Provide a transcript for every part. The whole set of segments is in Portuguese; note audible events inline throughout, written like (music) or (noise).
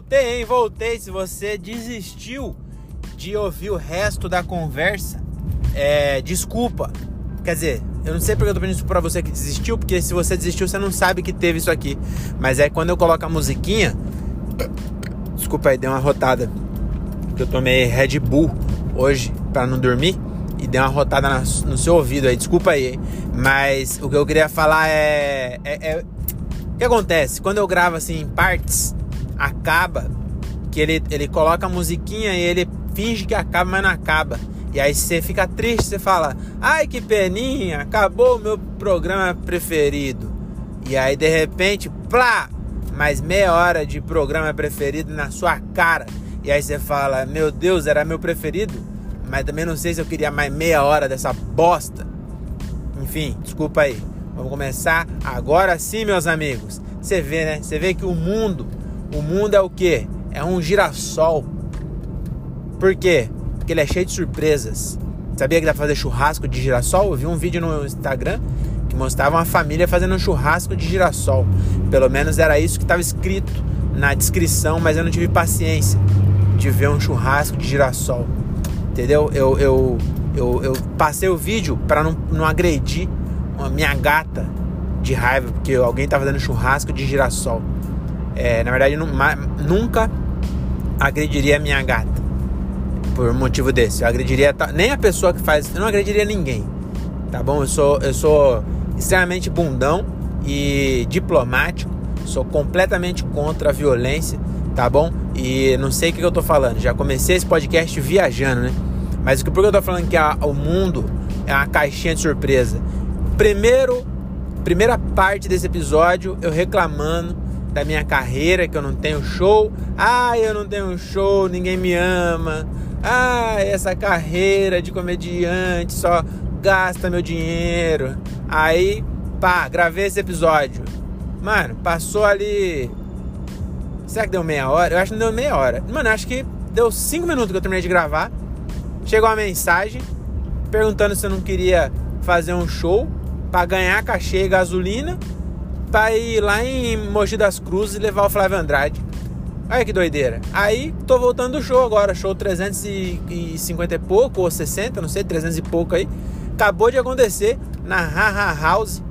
voltei, hein? Voltei. Se você desistiu de ouvir o resto da conversa, é, desculpa. Quer dizer, eu não sei porque eu tô pedindo isso pra você que desistiu, porque se você desistiu, você não sabe que teve isso aqui. Mas é quando eu coloco a musiquinha. Desculpa aí, deu uma rotada. Que eu tomei Red Bull hoje para não dormir. E deu uma rotada no seu ouvido aí. Desculpa aí? Mas o que eu queria falar é, é, é. O que acontece? Quando eu gravo assim em partes, acaba que ele, ele coloca a musiquinha e ele finge que acaba, mas não acaba. E aí você fica triste, você fala: "Ai, que peninha, acabou o meu programa preferido". E aí de repente, plá, mais meia hora de programa preferido na sua cara. E aí você fala: "Meu Deus, era meu preferido". Mas também não sei se eu queria mais meia hora dessa bosta. Enfim, desculpa aí. Vamos começar agora sim, meus amigos. Você vê, né? Você vê que o mundo, o mundo é o quê? É um girassol. Por quê? Porque ele é cheio de surpresas. Sabia que dá pra fazer churrasco de girassol? Eu vi um vídeo no Instagram que mostrava uma família fazendo um churrasco de girassol. Pelo menos era isso que estava escrito na descrição, mas eu não tive paciência de ver um churrasco de girassol. Entendeu? Eu, eu, eu, eu passei o vídeo para não, não agredir a minha gata de raiva, porque alguém tá fazendo churrasco de girassol. É, na verdade, nunca agrediria minha gata por motivo desse. Eu agrediria nem a pessoa que faz, eu não agrediria ninguém. Tá bom? Eu sou eu sou extremamente bundão e diplomático. Sou completamente contra a violência, tá bom? E não sei o que eu tô falando. Já comecei esse podcast viajando, né? Mas por que eu tô falando que a, o mundo é uma caixinha de surpresa? Primeiro, primeira parte desse episódio, eu reclamando da minha carreira, que eu não tenho show. Ah, eu não tenho show, ninguém me ama. Ah, essa carreira de comediante só gasta meu dinheiro. Aí, pá, gravei esse episódio. Mano, passou ali. Será que deu meia hora? Eu acho que não deu meia hora. Mano, acho que deu cinco minutos que eu terminei de gravar. Chegou uma mensagem perguntando se eu não queria fazer um show para ganhar cachê e gasolina para ir lá em Mogi das Cruzes e levar o Flávio Andrade. Olha que doideira. Aí tô voltando do show agora, show 350 e pouco, ou 60, não sei, 300 e pouco aí. Acabou de acontecer na Haha House,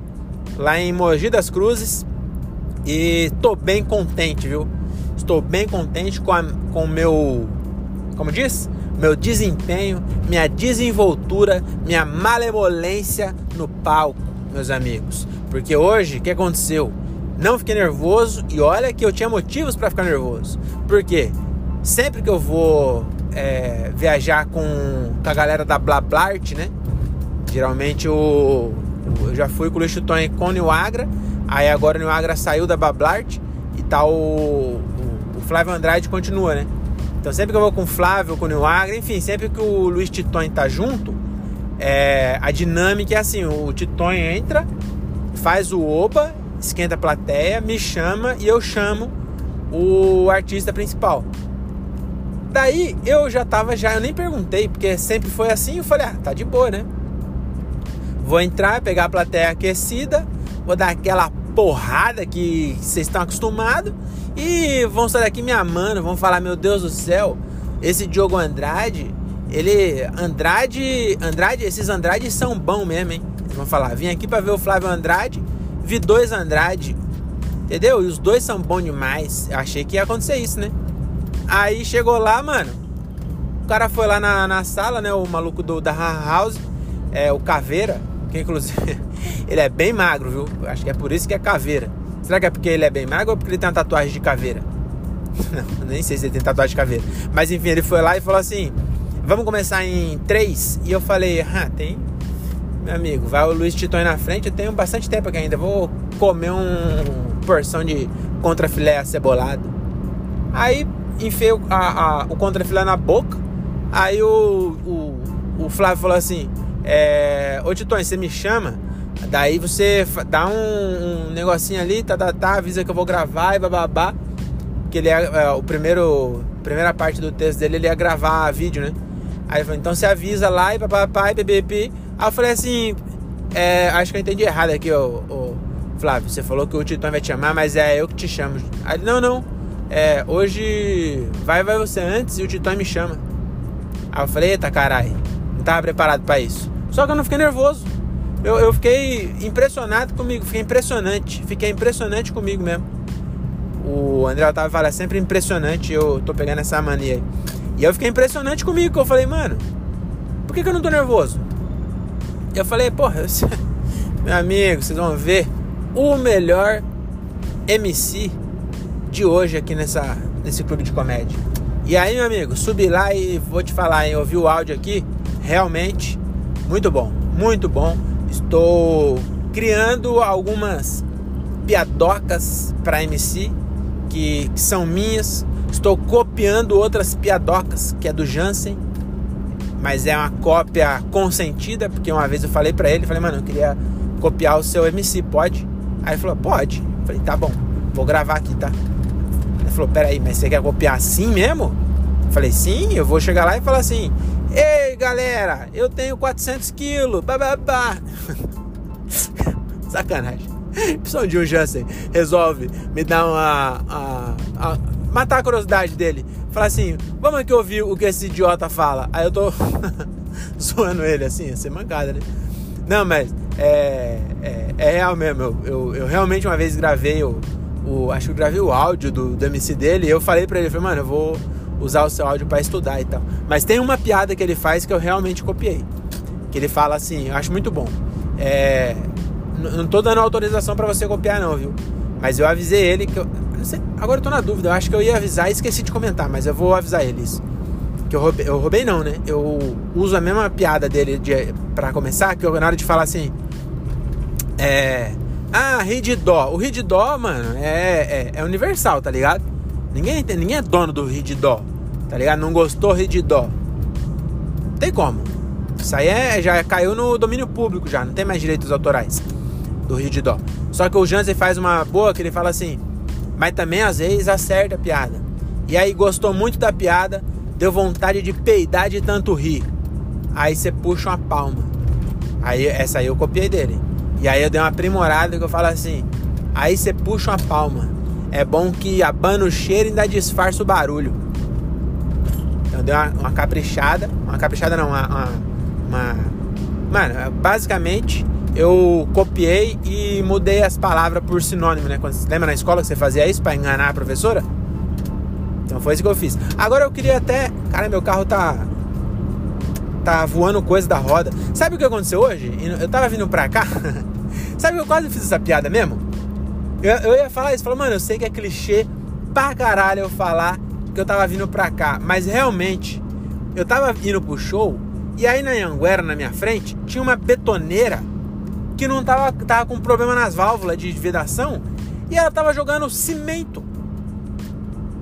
lá em Mogi das Cruzes. E tô bem contente, viu? Estou bem contente com o com meu. Como diz? Meu desempenho, minha desenvoltura, minha malemolência no palco, meus amigos. Porque hoje, o que aconteceu? Não fiquei nervoso e olha que eu tinha motivos para ficar nervoso. Porque sempre que eu vou é, viajar com, com, a galera da Blablart, né? Geralmente o, eu já fui com o Luiz Chuton com o New Agra. Aí agora o New Agra saiu da Blablart e tá o, o, o, Flávio Andrade continua, né? Então sempre que eu vou com o Flávio, com o New Agra, enfim, sempre que o Luiz Titon tá junto, é, a dinâmica é assim, o Titon entra, faz o oba esquenta a plateia, me chama e eu chamo o artista principal. Daí eu já tava já, eu nem perguntei, porque sempre foi assim, eu falei, ah, tá de boa, né? Vou entrar, pegar a plateia aquecida, vou dar aquela porrada que vocês estão acostumados e vão sair daqui me amando, vão falar, meu Deus do céu, esse Diogo Andrade, ele, Andrade, Andrade, esses Andrade são bons mesmo, hein? Vão falar, vim aqui para ver o Flávio Andrade vi dois Andrade, entendeu? E os dois são bons demais. Eu achei que ia acontecer isso, né? Aí chegou lá, mano. O cara foi lá na, na sala, né? O maluco do, da House, é o Caveira, que inclusive (laughs) ele é bem magro, viu? Acho que é por isso que é caveira. Será que é porque ele é bem magro ou porque ele tem uma tatuagem de caveira? (laughs) Não, nem sei se ele tem tatuagem de caveira. Mas enfim, ele foi lá e falou assim: Vamos começar em três? E eu falei: Ah, tem meu amigo, vai o Luiz Tito aí na frente, eu tenho bastante tempo aqui ainda. Vou comer um porção de contrafilé acebolado. Aí enfiei o, a, a, o contrafilé na boca. Aí o, o, o Flávio falou assim: é, Ô Titões, você me chama? Daí você dá um, um negocinho ali, tá, tá, tá, avisa que eu vou gravar e bababá. Que ele é, é o primeiro, primeira parte do texto dele, ele ia gravar vídeo, né? Aí ele falou, então você avisa lá e papapá e bbb. Aí eu falei assim, é, acho que eu entendi errado aqui, ô, ô, Flávio. Você falou que o Titão vai te chamar, mas é eu que te chamo. Aí ele, não, não. é, hoje vai, vai você antes e o Titã me chama. Aí eu falei, eita caralho, não tava preparado para isso. Só que eu não fiquei nervoso. Eu, eu fiquei impressionado comigo, fiquei impressionante, fiquei impressionante comigo mesmo. O André Otávio fala é sempre impressionante, eu tô pegando essa mania aí. E eu fiquei impressionante comigo, que eu falei, mano, por que, que eu não tô nervoso? Eu falei, porra, (laughs) meu amigo, vocês vão ver o melhor MC de hoje aqui nessa, nesse clube de comédia. E aí, meu amigo, subi lá e vou te falar, hein? Ouvi o áudio aqui, realmente muito bom, muito bom. Estou criando algumas piadocas para MC que, que são minhas. Estou copiando outras piadocas que é do Jansen, mas é uma cópia consentida, porque uma vez eu falei para ele, falei, mano, eu queria copiar o seu MC, pode? Aí ele falou, pode. Eu falei, tá bom, vou gravar aqui, tá? Ele falou, peraí, mas você quer copiar assim mesmo? Eu falei, sim, eu vou chegar lá e falar assim, ei galera, eu tenho 400 quilos, bababá. (laughs) Sacanagem. Pessoal de um Jansen resolve me dar uma, uma, matar a curiosidade dele. Falar assim, vamos aqui ouvir o que esse idiota fala. Aí eu tô (laughs) zoando ele assim, ia ser mancada, né? Não, mas é, é, é real mesmo. Eu, eu, eu, realmente uma vez gravei o, o. Acho que eu gravei o áudio do, do MC dele e eu falei pra ele, falei, mano, eu vou usar o seu áudio para estudar e tal. Mas tem uma piada que ele faz que eu realmente copiei. Que ele fala assim, eu acho muito bom. É, não tô dando autorização para você copiar não, viu? Mas eu avisei ele que eu, agora eu tô na dúvida, eu acho que eu ia avisar e esqueci de comentar, mas eu vou avisar ele isso. Que eu roubei, eu roubei não, né? Eu uso a mesma piada dele de, pra começar, que eu, na hora de falar assim. É. Ah, ri de dó. O ri de dó, mano, é, é, é universal, tá ligado? Ninguém, ninguém é dono do ri de dó, tá ligado? Não gostou, ri de dó. Não tem como. Isso aí é, já caiu no domínio público já, não tem mais direitos autorais do rio de dó. Só que o Jansen faz uma boa que ele fala assim, mas também às vezes acerta a piada. E aí gostou muito da piada, deu vontade de peidar de tanto rir. Aí você puxa uma palma. Aí essa aí eu copiei dele. E aí eu dei uma aprimorada que eu falo assim: aí você puxa uma palma. É bom que abana o cheiro e ainda disfarça o barulho. Então deu uma, uma caprichada. Uma caprichada não, uma, uma, uma. Mano, basicamente eu copiei e mudei as palavras por sinônimo, né? Quando, lembra na escola que você fazia isso para enganar a professora? Então foi isso que eu fiz. Agora eu queria até. Cara, meu carro tá. Tá voando coisa da roda. Sabe o que aconteceu hoje? Eu tava vindo pra cá. (laughs) Sabe que eu quase fiz essa piada mesmo? Eu, eu ia falar isso, falar, mano, eu sei que é clichê pra caralho eu falar que eu tava vindo pra cá. Mas realmente, eu tava indo pro show e aí na Anguera, na minha frente, tinha uma betoneira que não tava, tava com problema nas válvulas de vedação e ela tava jogando cimento.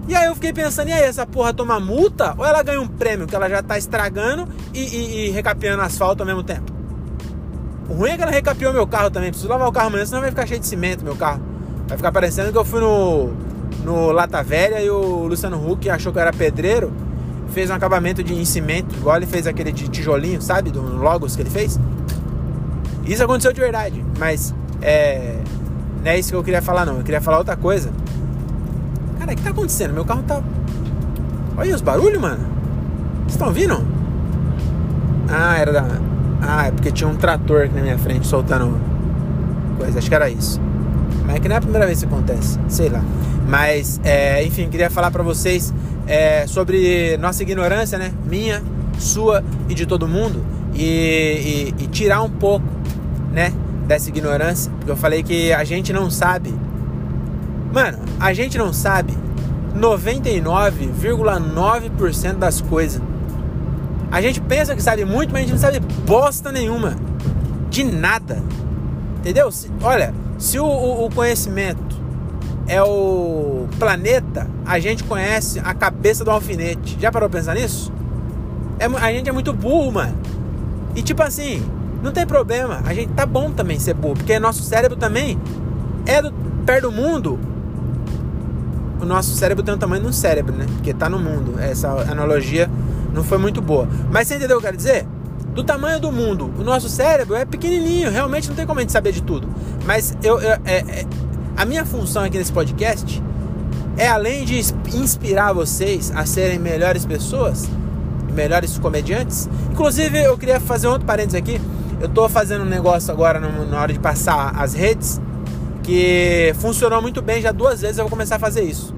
E aí eu fiquei pensando, e aí, essa porra toma multa ou ela ganha um prêmio que ela já tá estragando e, e, e recapeando asfalto ao mesmo tempo? O ruim é que ela recapeou meu carro também. Preciso lavar o carro amanhã, senão vai ficar cheio de cimento meu carro. Vai ficar parecendo que eu fui no, no Lata Velha e o Luciano Huck achou que eu era pedreiro. Fez um acabamento de em cimento, igual ele fez aquele de tijolinho, sabe? Do Logos que ele fez. Isso aconteceu de verdade, mas é, não é isso que eu queria falar, não. Eu queria falar outra coisa. Cara, o que tá acontecendo? Meu carro tá. Olha os barulhos, mano. Vocês estão ouvindo? Ah, era da. Ah, é porque tinha um trator aqui na minha frente soltando coisa. Acho que era isso. Mas é que não é a primeira vez que acontece. Sei lá. Mas, é, enfim, queria falar para vocês é, sobre nossa ignorância, né? Minha, sua e de todo mundo. E, e, e tirar um pouco né? Dessa ignorância. Porque eu falei que a gente não sabe. Mano, a gente não sabe 99,9% das coisas. A gente pensa que sabe muito, mas a gente não sabe bosta nenhuma. De nada. Entendeu? Se, olha, se o, o, o conhecimento é o planeta, a gente conhece a cabeça do alfinete. Já parou pra pensar nisso? É, a gente é muito burro, mano. E tipo assim, não tem problema, a gente tá bom também ser burro, porque nosso cérebro também é do, perto do mundo. O nosso cérebro tem o tamanho de um cérebro, né? Porque tá no mundo. Essa analogia não foi muito boa. Mas você entendeu o que eu quero dizer? Do tamanho do mundo, o nosso cérebro é pequenininho, realmente não tem como a gente saber de tudo. Mas eu, eu é, é, a minha função aqui nesse podcast é além de inspirar vocês a serem melhores pessoas, melhores comediantes. Inclusive, eu queria fazer um outro parênteses aqui. Eu tô fazendo um negócio agora na hora de passar as redes que funcionou muito bem. Já duas vezes eu vou começar a fazer isso.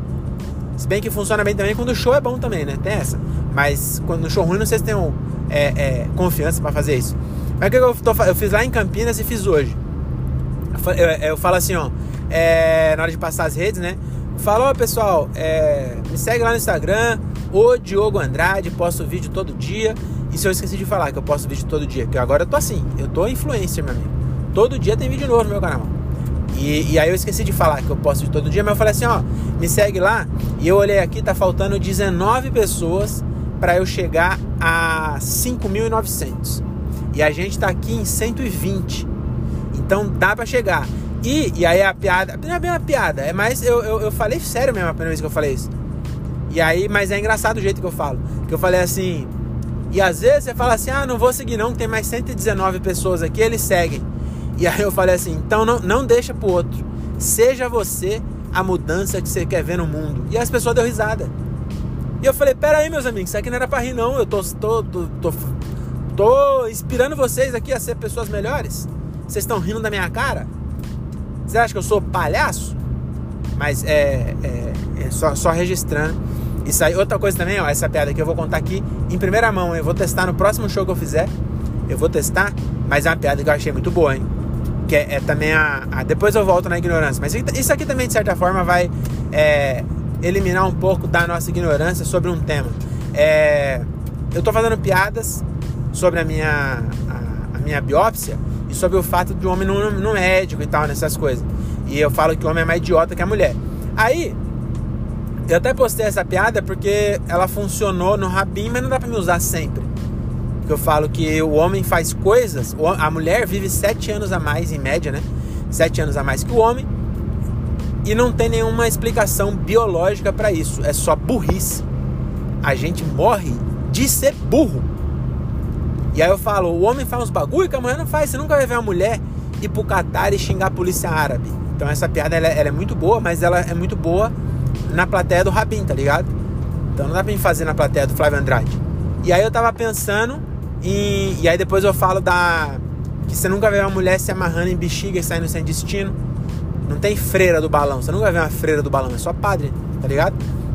Se bem que funciona bem também quando o show é bom também, né? Tem essa. Mas quando o show ruim, não sei se tem um, é, é, confiança para fazer isso. Mas o que eu, tô, eu fiz lá em Campinas e fiz hoje. Eu, eu, eu falo assim, ó. É, na hora de passar as redes, né? Fala, ó pessoal, é, me segue lá no Instagram, o Diogo Andrade, posto vídeo todo dia. Se eu esqueci de falar que eu posto vídeo todo dia, que agora eu tô assim, eu tô influencer, meu amigo. Todo dia tem vídeo novo no meu canal. E, e, aí eu esqueci de falar que eu posto vídeo todo dia, mas eu falei assim, ó, me segue lá. E eu olhei aqui, tá faltando 19 pessoas para eu chegar a 5.900. E a gente tá aqui em 120. Então dá para chegar. E, e aí a piada, não é bem uma piada, é mais, eu, eu, eu falei sério mesmo a primeira vez que eu falei isso. E aí, mas é engraçado o jeito que eu falo. Que eu falei assim, e às vezes você fala assim, ah, não vou seguir não, tem mais 119 pessoas aqui, eles seguem. E aí eu falei assim, então não, não deixa pro outro. Seja você a mudança que você quer ver no mundo. E as pessoas deu risada. E eu falei, pera aí, meus amigos, isso aqui não era pra rir não, eu tô, tô, tô, tô, tô inspirando vocês aqui a ser pessoas melhores. Vocês estão rindo da minha cara? Você acha que eu sou palhaço? Mas é, é, é só, só registrando. Isso aí, outra coisa também, ó, essa piada que eu vou contar aqui em primeira mão. Eu vou testar no próximo show que eu fizer. Eu vou testar, mas é uma piada que eu achei muito boa, hein? Que é, é também a, a, Depois eu volto na ignorância. Mas isso aqui também, de certa forma, vai é, eliminar um pouco da nossa ignorância sobre um tema. É, eu tô fazendo piadas sobre a minha, a, a minha biópsia e sobre o fato de o homem no, no médico e tal, nessas coisas. E eu falo que o homem é mais idiota que a mulher. Aí, eu até postei essa piada porque ela funcionou no Rabin, mas não dá pra me usar sempre. Porque eu falo que o homem faz coisas, a mulher vive sete anos a mais, em média, né? Sete anos a mais que o homem. E não tem nenhuma explicação biológica para isso. É só burrice. A gente morre de ser burro. E aí eu falo, o homem faz uns bagulho que a mulher não faz. Você nunca vai ver uma mulher ir pro Catar e xingar a polícia árabe. Então essa piada ela, ela, é muito boa, mas ela é muito boa na plateia do Rabin, tá ligado? Então não dá pra gente fazer na plateia do Flávio Andrade. E aí eu tava pensando em. E aí depois eu falo da. Que você nunca vê uma mulher se amarrando em bexiga e saindo sem destino. Não tem freira do balão. Você nunca ver uma freira do balão, é só padre, tá ligado?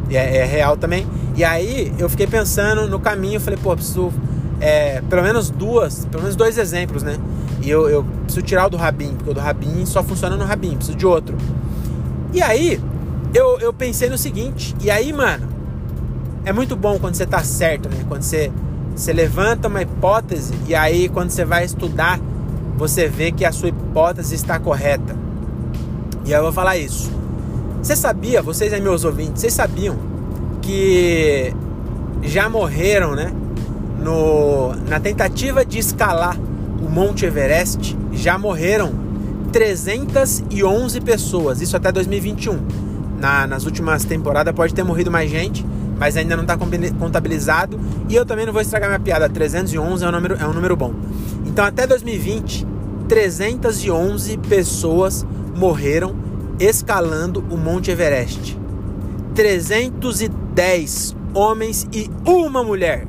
E é, é real também. E aí eu fiquei pensando no caminho, falei, pô, preciso é, pelo menos duas, pelo menos dois exemplos, né? E eu, eu preciso tirar o do Rabin, porque o do Rabin só funciona no Rabin, preciso de outro. E aí, eu, eu pensei no seguinte, e aí, mano, é muito bom quando você tá certo, né? Quando você, você levanta uma hipótese e aí quando você vai estudar, você vê que a sua hipótese está correta. E aí eu vou falar isso. Você sabia, vocês aí meus ouvintes, vocês sabiam que já morreram, né? no, na tentativa de escalar o Monte Everest, já morreram 311 pessoas, isso até 2021. Na, nas últimas temporadas pode ter morrido mais gente, mas ainda não está contabilizado. E eu também não vou estragar minha piada, 311 é um número, é um número bom. Então até 2020, 311 pessoas morreram escalando o Monte Everest. 310 homens e uma mulher.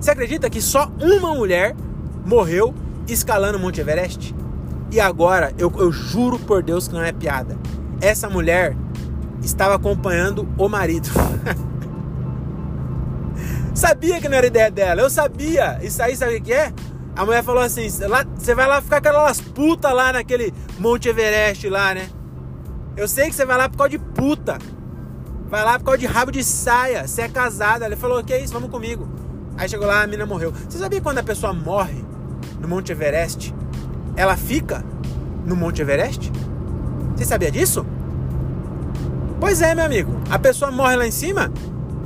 Você acredita que só uma mulher morreu escalando o Monte Everest? E agora, eu, eu juro por Deus que não é piada. Essa mulher estava acompanhando o marido. (laughs) sabia que não era ideia dela, eu sabia. Isso aí, sabe o que é? A mulher falou assim: você vai lá ficar aquelas putas lá naquele Monte Everest lá, né? Eu sei que você vai lá por causa de puta. Vai lá por causa de rabo de saia. Você é casada. Ele falou: Que isso, vamos comigo. Aí chegou lá, a mina morreu. Você sabia quando a pessoa morre no Monte Everest, ela fica no Monte Everest? Você sabia disso? Pois é, meu amigo. A pessoa morre lá em cima,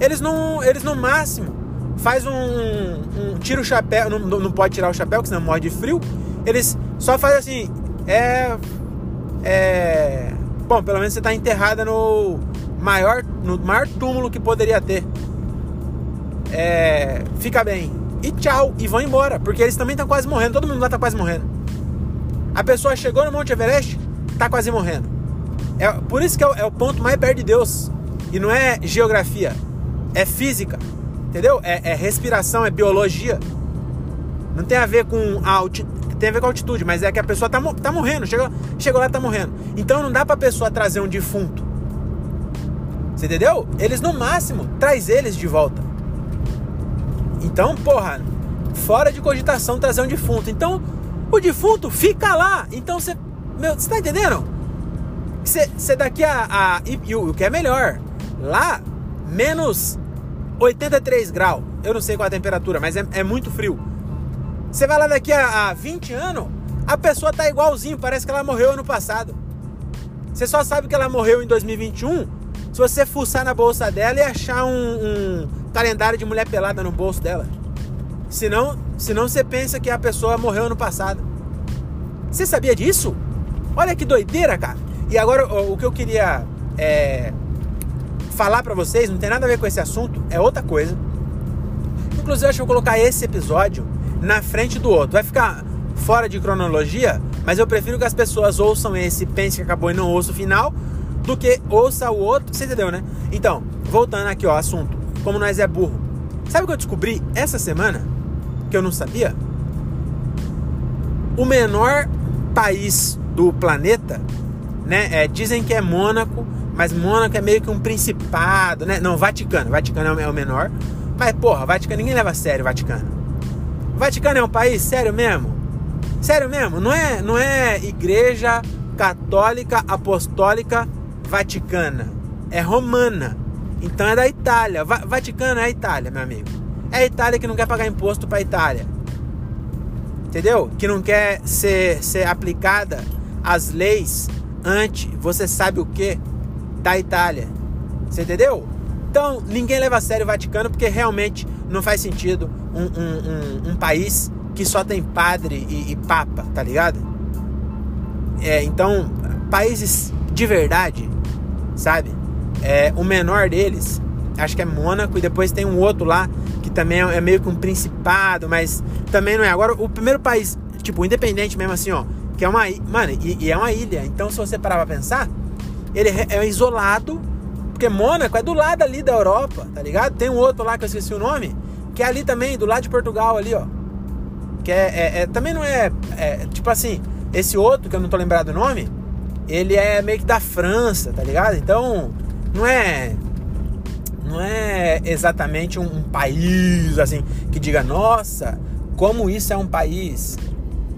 eles não, eles no máximo faz um, um tira o chapéu, não, não pode tirar o chapéu, porque senão morre de frio. Eles só fazem assim, é, é, bom, pelo menos você está enterrada no maior, no maior túmulo que poderia ter é, fica bem. E tchau, e vão embora, porque eles também estão quase morrendo, todo mundo lá está quase morrendo. A pessoa chegou no Monte Everest, está quase morrendo. É, por isso que é o, é o, ponto mais perto de Deus. E não é geografia, é física, entendeu? É, é respiração, é biologia. Não tem a ver com altitude tem a ver com altitude, mas é que a pessoa tá, tá morrendo, chegou, chegou lá tá morrendo. Então não dá pra pessoa trazer um defunto. Você entendeu? Eles no máximo traz eles de volta. Então, porra, fora de cogitação trazer um defunto. Então, o defunto fica lá. Então você, meu, você tá entendendo? Você daqui a, a e, e, o que é melhor, lá menos 83 graus. Eu não sei qual a temperatura, mas é, é muito frio. Você vai lá daqui a, a 20 anos, a pessoa tá igualzinho, parece que ela morreu ano passado. Você só sabe que ela morreu em 2021 se você fuçar na bolsa dela e achar um, um calendário de mulher pelada no bolso dela. Senão, senão você pensa que a pessoa morreu ano passado. Você sabia disso? Olha que doideira, cara. E agora o, que eu queria é, falar para vocês não tem nada a ver com esse assunto, é outra coisa. Inclusive, acho que eu vou colocar esse episódio na frente do outro. Vai ficar fora de cronologia, mas eu prefiro que as pessoas ouçam esse, pense que acabou e não ouça o final, do que ouça o outro. Você entendeu, né? Então, voltando aqui ao assunto, como nós é burro. Sabe o que eu descobri essa semana? Que eu não sabia? O menor país do planeta, né? É, dizem que é Mônaco, mas Mônaco é meio que um principado, né? Não, Vaticano. Vaticano é o menor. Mas, porra, Vaticano, ninguém leva a sério o Vaticano. Vaticano é um país sério mesmo? Sério mesmo? Não é, não é igreja católica apostólica vaticana. É romana. Então é da Itália. Va Vaticano é a Itália, meu amigo. É a Itália que não quer pagar imposto para a Itália. Entendeu? Que não quer ser, ser aplicada as leis antes, você sabe o que, da Itália. Você entendeu? Então, ninguém leva a sério o Vaticano porque realmente não faz sentido um, um, um, um país que só tem padre e, e papa, tá ligado? É, então, países de verdade, sabe? É, o menor deles, acho que é Mônaco, e depois tem um outro lá que também é, é meio que um principado, mas também não é. Agora, o primeiro país, tipo, independente mesmo assim, ó, que é uma. Mano, e, e é uma ilha. Então, se você parar pra pensar, ele é, isolado, porque Mônaco é do lado ali da Europa, tá ligado? Tem um outro lá que eu esqueci o nome, que é ali também, do lado de Portugal ali, ó. Que é, é, é também não é, é, tipo assim, esse outro que eu não tô lembrado o nome, ele é meio que da França, tá ligado? Então, não é não é exatamente um, um país assim que diga, nossa, como isso é um país.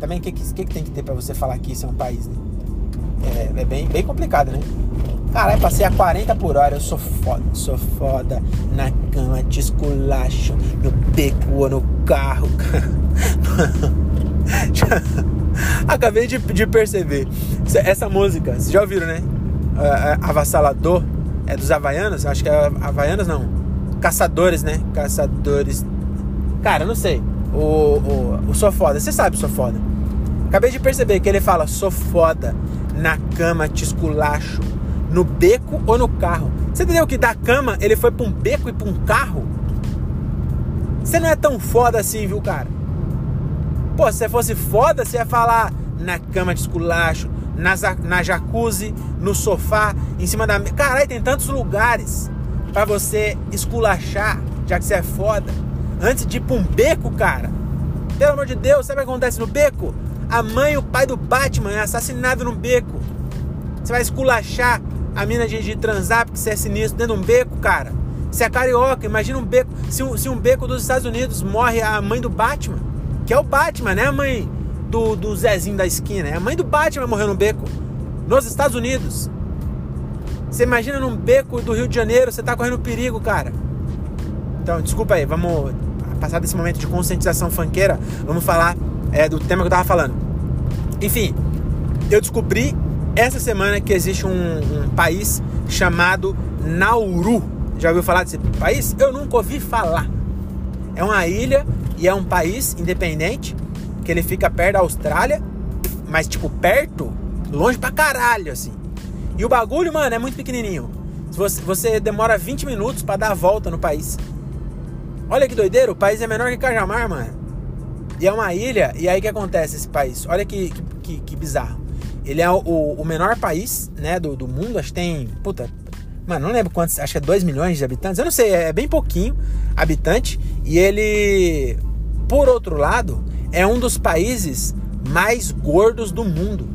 Também o que, que, que, tem que ter para você falar que isso é um país, né? É, é bem, bem complicado, né? Caralho, passei a 40 por hora, eu sou foda, sou foda. Na cama, te esculacho, no beco ou no carro. (laughs) Acabei de, de perceber. Essa música, vocês já ouviram, né? Avassalador. É dos Havaianos? Acho que é Havaianos não. Caçadores, né? Caçadores. Cara, eu não sei. O, o, o Sou Foda, você sabe Sou Foda. Acabei de perceber que ele fala Sou Foda, na cama te esculacho no beco ou no carro. Você entendeu que da cama ele foi para um beco e para um carro? Você não é tão foda assim, viu, cara? Pô, se você fosse foda, você ia falar na cama de esculacho, na, na jacuzzi, no sofá, em cima da. Caralho, tem tantos lugares para você esculachar, já que você é foda. Antes de ir pra um beco, cara. Pelo amor de Deus, sabe o que acontece no beco? A mãe e o pai do Batman é assassinado no beco. Você vai esculachar a mina de, de transar porque você é sinistro dentro de um beco, cara. Você é carioca, imagina um beco. Se um, se um beco dos Estados Unidos morre a mãe do Batman, que é o Batman, né? A mãe do, do Zezinho da esquina. É a mãe do Batman morreu no beco. Nos Estados Unidos. Você imagina num beco do Rio de Janeiro, você tá correndo perigo, cara. Então, desculpa aí, vamos passar desse momento de conscientização fanqueira, vamos falar é, do tema que eu tava falando. Enfim, eu descobri essa semana que existe um, um país chamado Nauru. Já ouviu falar desse país? Eu nunca ouvi falar. É uma ilha e é um país independente que ele fica perto da Austrália, mas tipo perto, longe pra caralho assim. E o bagulho, mano, é muito pequenininho. Você, você demora 20 minutos para dar a volta no país. Olha que doideira, o país é menor que Cajamar, mano. E é uma ilha, e aí que acontece esse país? Olha que, que, que bizarro. Ele é o, o menor país né, do, do mundo, acho que tem, puta, Mano, não lembro quantos, acho que é 2 milhões de habitantes. Eu não sei, é bem pouquinho habitante. E ele, por outro lado, é um dos países mais gordos do mundo.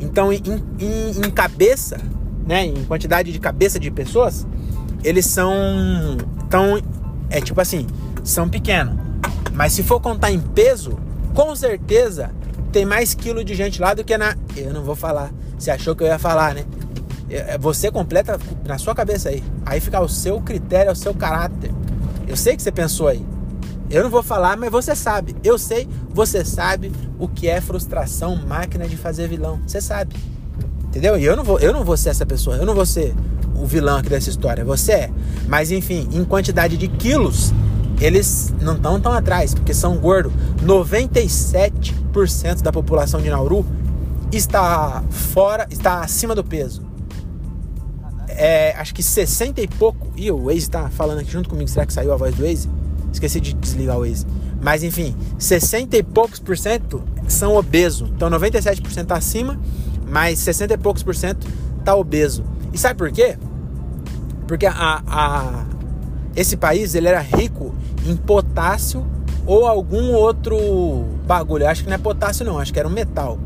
Então, em, em, em cabeça, né, em quantidade de cabeça de pessoas, eles são tão é tipo assim, são pequenos. Mas se for contar em peso, com certeza tem mais quilo de gente lá do que na. Eu não vou falar. Você achou que eu ia falar, né? É, é, você completa na sua cabeça aí. Aí fica o seu critério, o seu caráter. Eu sei que você pensou aí. Eu não vou falar, mas você sabe. Eu sei, você sabe o que é frustração, máquina de fazer vilão. Você sabe. Entendeu? E eu não vou, eu não vou ser essa pessoa. Eu não vou ser o vilão aqui dessa história. Você é. Mas enfim, em quantidade de quilos, eles não estão tão atrás, porque são gordos. 97% da população de Nauru está fora, está acima do peso. É, acho que 60 e pouco. E o Waze está falando aqui junto comigo. Será que saiu a voz do Waze? Esqueci de desligar o Waze. Mas enfim, 60 e poucos por cento são obesos. Então 97% tá acima, mas 60 e poucos por cento tá obeso. E sabe por quê? Porque a, a, esse país ele era rico em potássio ou algum outro bagulho. Eu acho que não é potássio não, acho que era um metal.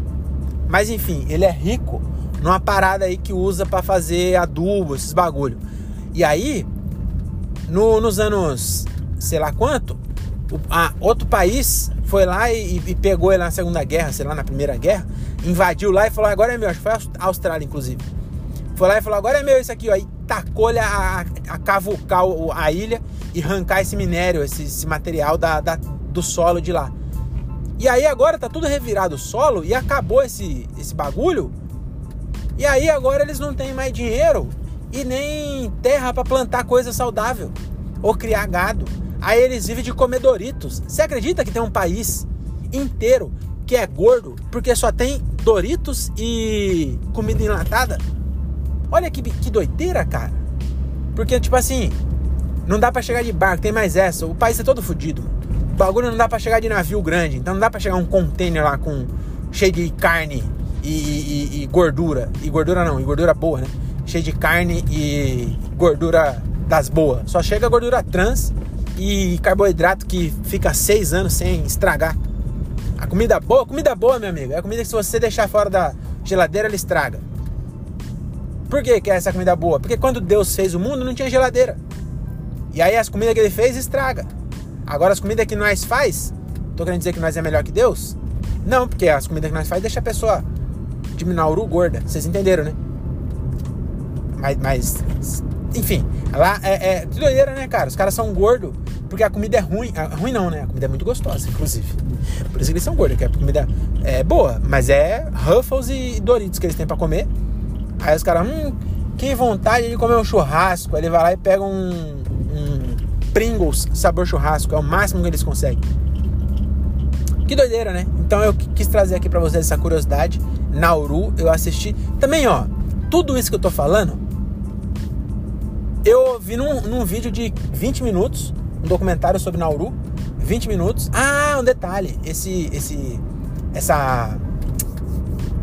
Mas enfim, ele é rico numa parada aí que usa para fazer adubo, esses bagulho. E aí, no, nos anos, sei lá quanto, o, a, outro país foi lá e, e, pegou ele na Segunda Guerra, sei lá, na Primeira Guerra, invadiu lá e falou, agora é meu, acho que foi a Austrália, inclusive. Foi lá e falou, agora é meu isso aqui, ó. Aí tacou-lhe a, a, cavucar a ilha e arrancar esse minério, esse, esse material da, da, do solo de lá. E aí agora tá tudo revirado o solo e acabou esse, esse bagulho. E aí agora eles não têm mais dinheiro e nem terra para plantar coisa saudável ou criar gado. Aí eles vivem de comer Doritos. Você acredita que tem um país inteiro que é gordo porque só tem Doritos e comida enlatada? Olha que, que doideira, cara. Porque, tipo assim, não dá para chegar de barco, tem mais essa. O país é todo fodido. O bagulho não dá para chegar de navio grande. Então não dá para chegar um container lá com cheio de carne e, e, e, gordura. E gordura não, e gordura boa, né? Cheio de carne e gordura das boas. Só chega gordura trans e carboidrato que fica seis anos sem estragar. A comida boa, comida boa, meu amigo, é a comida que se você deixar fora da geladeira, ela estraga. Por que, que é essa comida boa? Porque quando Deus fez o mundo, não tinha geladeira. E aí as comidas que ele fez estraga. Agora as comidas que nós faz, tô querendo dizer que nós é melhor que Deus? Não, porque as comidas que nós faz deixa a pessoa de Minauru gorda. Vocês entenderam, né? Mas, mas enfim, lá é, é doideira, né, cara? Os caras são gordos porque a comida é ruim. A, ruim não, né? A comida é muito gostosa, inclusive. Por isso que eles são gordos, que a comida é boa, mas é Ruffles e Doritos que eles têm para comer. Aí os caras, hum, que vontade de comer um churrasco. Aí ele vai lá e pega um, um Pringles sabor churrasco. É o máximo que eles conseguem. Que doideira, né? Então eu quis trazer aqui para vocês essa curiosidade. Nauru, eu assisti. Também, ó, tudo isso que eu tô falando, eu vi num, num vídeo de 20 minutos, um documentário sobre Nauru. 20 minutos. Ah, um detalhe. Esse, esse, essa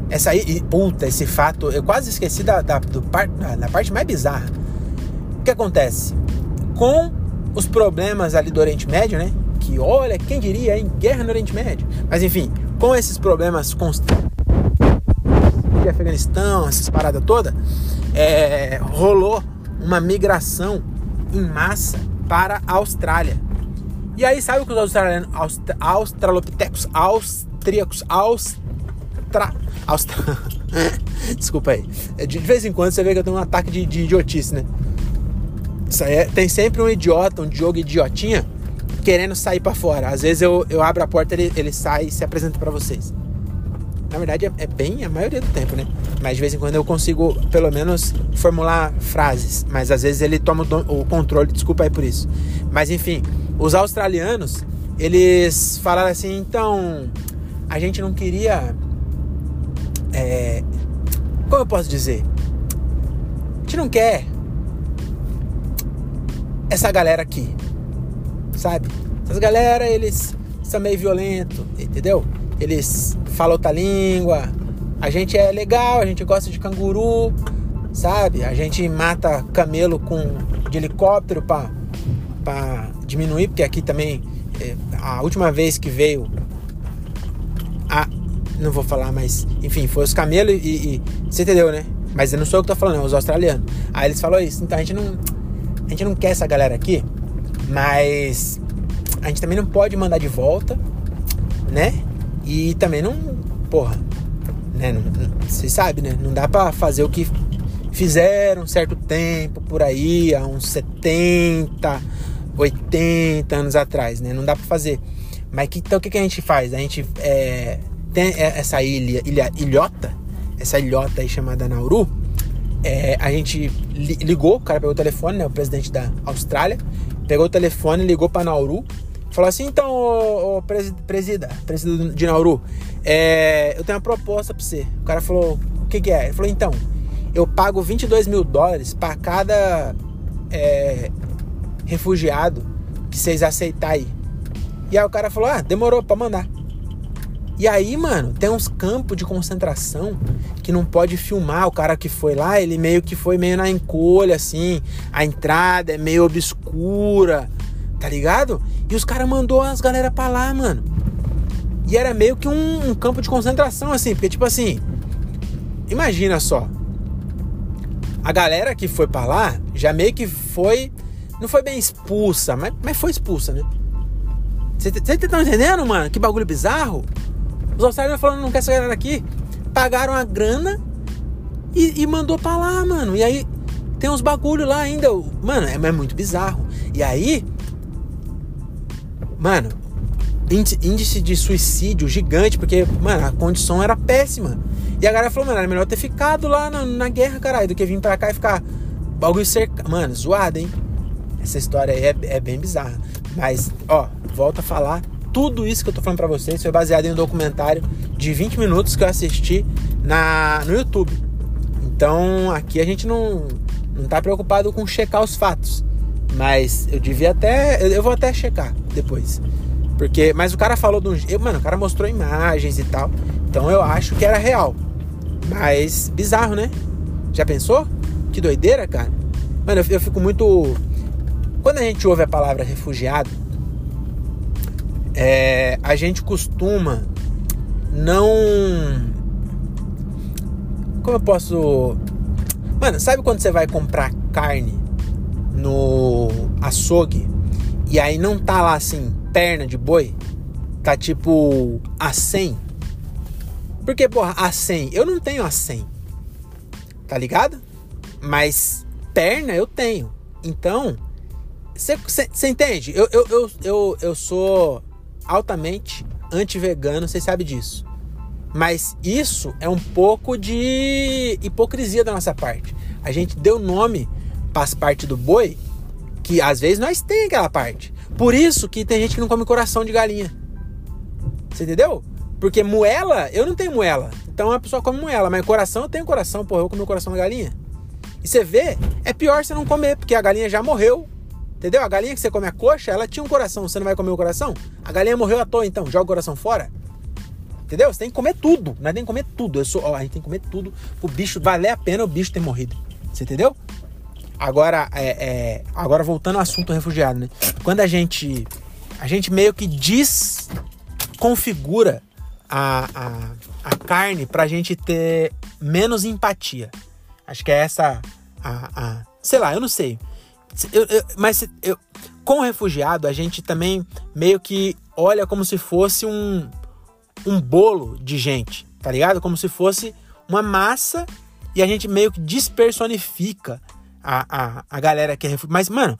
essa aí, puta, esse fato, eu quase esqueci da, da, do par, da parte mais bizarra. O que acontece? Com os problemas ali do Oriente Médio, né? Que olha, quem diria, em guerra no Oriente Médio. Mas enfim, com esses problemas constantes de Afeganistão, essas paradas todas, é, rolou uma migração em massa para a Austrália. E aí, sabe o que os australianos, australopitecos, austríacos, austra, Austra... (laughs) Desculpa aí. É, de vez em quando você vê que eu tenho um ataque de, de idiotice, né? Isso é... tem sempre um idiota, um jogo idiotinha, querendo sair para fora. Às vezes eu, eu abro a porta, ele, ele sai e se apresenta para vocês. Na verdade é, é, bem a maioria do tempo, né? Mas de vez em quando eu consigo, pelo menos, formular frases. Mas às vezes ele toma o, o controle, desculpa aí por isso. Mas enfim, os australianos, eles falaram assim, então, a gente não queria é, como eu posso dizer? A gente não quer essa galera aqui, sabe? Essas galera, eles são meio violentos, entendeu? Eles falam outra língua. A gente é legal, a gente gosta de canguru. sabe? A gente mata camelo com de helicóptero para diminuir, porque aqui também é, a última vez que veio a não vou falar, mas enfim, foi os camelos e, e você entendeu, né? Mas eu não sou eu que tô falando, é os australianos. Aí eles falaram isso, então a gente não a gente não quer essa galera aqui, mas a gente também não pode mandar de volta, né? E também não, porra, né? Você sabe, né? Não dá para fazer o que fizeram um certo tempo por aí, há uns 70, 80 anos atrás, né? Não dá para fazer. Mas que, então o que, que a gente faz? A gente é, tem essa ilha, ilha, ilhota, essa ilhota aí chamada Nauru. É, a gente ligou, o cara pegou o telefone, né? O presidente da Austrália pegou o telefone, ligou para Nauru, falou assim: então, ô, ô, presida, presida de Nauru, é, eu tenho uma proposta para você. O cara falou: o que, que é? Ele falou: então, eu pago 22 mil dólares para cada é, refugiado que vocês aceitarem. E aí o cara falou: ah, demorou para mandar. E aí, mano, tem uns campos de concentração que não pode filmar. O cara que foi lá, ele meio que foi meio na encolha, assim. A entrada é meio obscura, tá ligado? E os caras mandou as galera pra lá, mano. E era meio que um, um campo de concentração, assim, porque, tipo assim, imagina só, a galera que foi para lá já meio que foi. Não foi bem expulsa, mas, mas foi expulsa, né? Vocês estão entendendo, mano? Que bagulho bizarro? Os australianos falando não quer essa galera aqui. Pagaram a grana e, e mandou pra lá, mano. E aí tem uns bagulho lá ainda. Mano, é, é muito bizarro. E aí. Mano, índice de suicídio gigante, porque, mano, a condição era péssima. E a galera falou, mano, era melhor ter ficado lá na, na guerra, caralho, do que vir pra cá e ficar bagulho cercado. Mano, zoado, hein? Essa história aí é, é bem bizarra. Mas, ó, volta a falar. Tudo isso que eu tô falando pra vocês foi baseado em um documentário de 20 minutos que eu assisti na, no YouTube. Então, aqui a gente não, não tá preocupado com checar os fatos. Mas eu devia até. Eu, eu vou até checar depois. Porque, mas o cara falou de um. Eu, mano, o cara mostrou imagens e tal. Então eu acho que era real. Mas bizarro, né? Já pensou? Que doideira, cara. Mano, eu, eu fico muito. Quando a gente ouve a palavra refugiado, é, a gente costuma não. Como eu posso. Mano, sabe quando você vai comprar carne no açougue e aí não tá lá assim perna de boi tá tipo a 100. Porque, porra, a 100, eu não tenho a 100. Tá ligado? Mas perna eu tenho. Então, você entende? Eu, eu, eu, eu, eu sou altamente anti-vegano, vocês sabem disso. Mas isso é um pouco de hipocrisia da nossa parte. A gente deu nome para as partes do boi que às vezes nós tem aquela parte. Por isso que tem gente que não come coração de galinha. Você entendeu? Porque moela, eu não tenho moela. Então a pessoa come moela, mas coração eu tenho coração, porra, eu comer o coração da galinha. E você vê, é pior você não comer, porque a galinha já morreu. Entendeu? A galinha que você come a coxa, ela tinha um coração, você não vai comer o coração? A galinha morreu à toa, então, joga o coração fora. Entendeu? Você tem que comer tudo. Nós tem que comer tudo. Eu sou, ó, a gente tem que comer tudo pro bicho valer a pena o bicho ter morrido. Você entendeu? Agora, é, é, agora voltando ao assunto refugiado, né? Quando a gente, a gente meio que desconfigura a, a, a carne pra gente ter menos empatia. Acho que é essa a, a sei lá, eu não sei. Eu, eu, mas eu, com o refugiado, a gente também meio que olha como se fosse um, um bolo de gente, tá ligado? Como se fosse uma massa e a gente meio que despersonifica a, a, a galera que é refugiado. Mas, mano,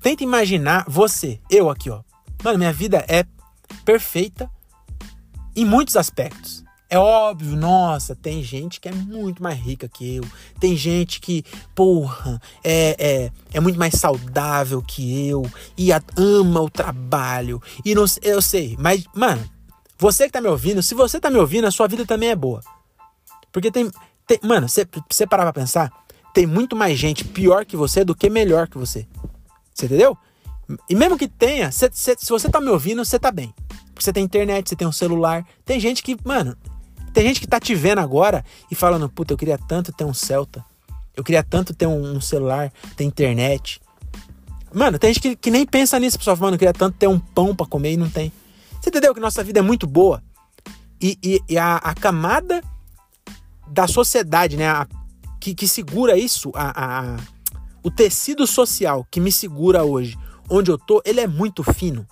tenta imaginar você, eu aqui, ó. Mano, minha vida é perfeita em muitos aspectos. É óbvio, nossa, tem gente que é muito mais rica que eu. Tem gente que, porra, é, é, é muito mais saudável que eu. E a, ama o trabalho. E não eu sei, mas, mano, você que tá me ouvindo, se você tá me ouvindo, a sua vida também é boa. Porque tem. tem mano, você, você parar pra pensar, tem muito mais gente pior que você do que melhor que você. Você entendeu? E mesmo que tenha, se, se, se você tá me ouvindo, você tá bem. Você tem internet, você tem um celular. Tem gente que, mano, tem gente que tá te vendo agora e falando, puta, eu queria tanto ter um Celta. Eu queria tanto ter um, um celular, ter internet. Mano, tem gente que, que nem pensa nisso, pessoal. Mano, eu queria tanto ter um pão para comer e não tem. Você entendeu que nossa vida é muito boa? E, e, e a, a, camada da sociedade, né? A, que, que segura isso, a, o tecido social que me segura hoje, onde eu tô, ele é muito fino.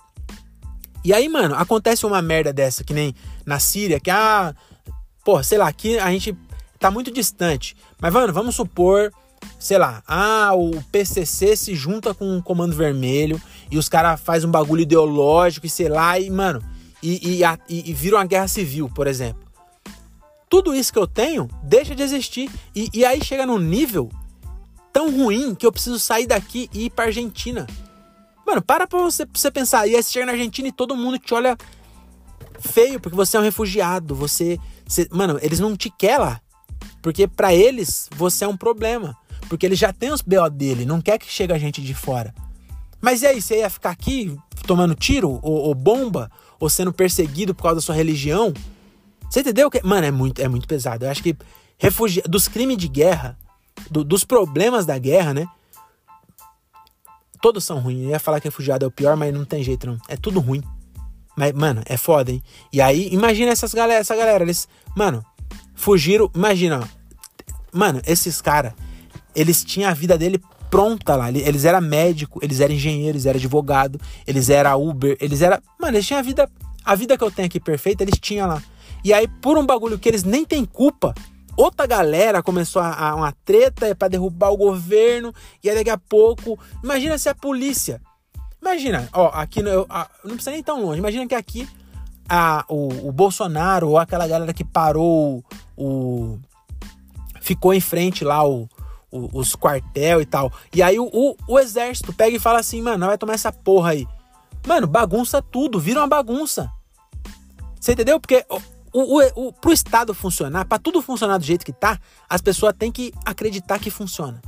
E aí, mano, acontece uma merda dessa, que nem na Síria, que, ah, pô, sei lá, aqui a gente tá muito distante. Mas, mano, vamos supor, sei lá, ah, o PCC se junta com o Comando Vermelho e os caras fazem um bagulho ideológico e sei lá, e, mano, e, e, e, e vira uma guerra civil, por exemplo tudo isso que eu tenho deixa de existir. E, e aí chega num nível tão ruim que eu preciso sair daqui e ir pra Argentina. Mano, para pra você, pra você pensar. E aí você chega na Argentina e todo mundo te olha feio porque você é um refugiado. Você. Você mano, eles não te querem lá. Porque para eles você é um problema. Porque eles já têm os BO dele, não quer que chegue a gente de fora. Mas e aí, você ia ficar aqui tomando tiro, ou, ou bomba, ou sendo perseguido por causa da sua religião? Você entendeu? que Mano, é muito, é muito pesado. Eu acho que refugi... dos crimes de guerra, do, dos problemas da guerra, né? Todos são ruins. Eu ia falar que refugiado é o pior, mas não tem jeito, não. É tudo ruim. Mas, mano, é foda, hein? E aí, imagina essas galera, essa galera, eles, mano, fugiram. Imagina, ó. Mano, esses caras, eles tinham a vida dele pronta lá. Eles eram médico, eles eram engenheiro, eles eram advogado, eles eram Uber, eles eram. Mano, eles tinham a vida. A vida que eu tenho aqui perfeita, eles tinham lá. E aí, por um bagulho que eles nem têm culpa, outra galera começou a, a uma treta para derrubar o governo. E aí, daqui a pouco, imagina se a polícia. Imagina, ó, aqui a, não precisa nem tão longe. Imagina que aqui a, o, o Bolsonaro ou aquela galera que parou o. ficou em frente lá o, o os quartel e tal. E aí o, o, o, exército pega e fala assim, mano, vai tomar essa porra aí. Mano, bagunça tudo, vira uma bagunça. Você entendeu? Porque o, o, o, pro Estado funcionar, para tudo funcionar do jeito que tá, as pessoas têm que acreditar que funciona.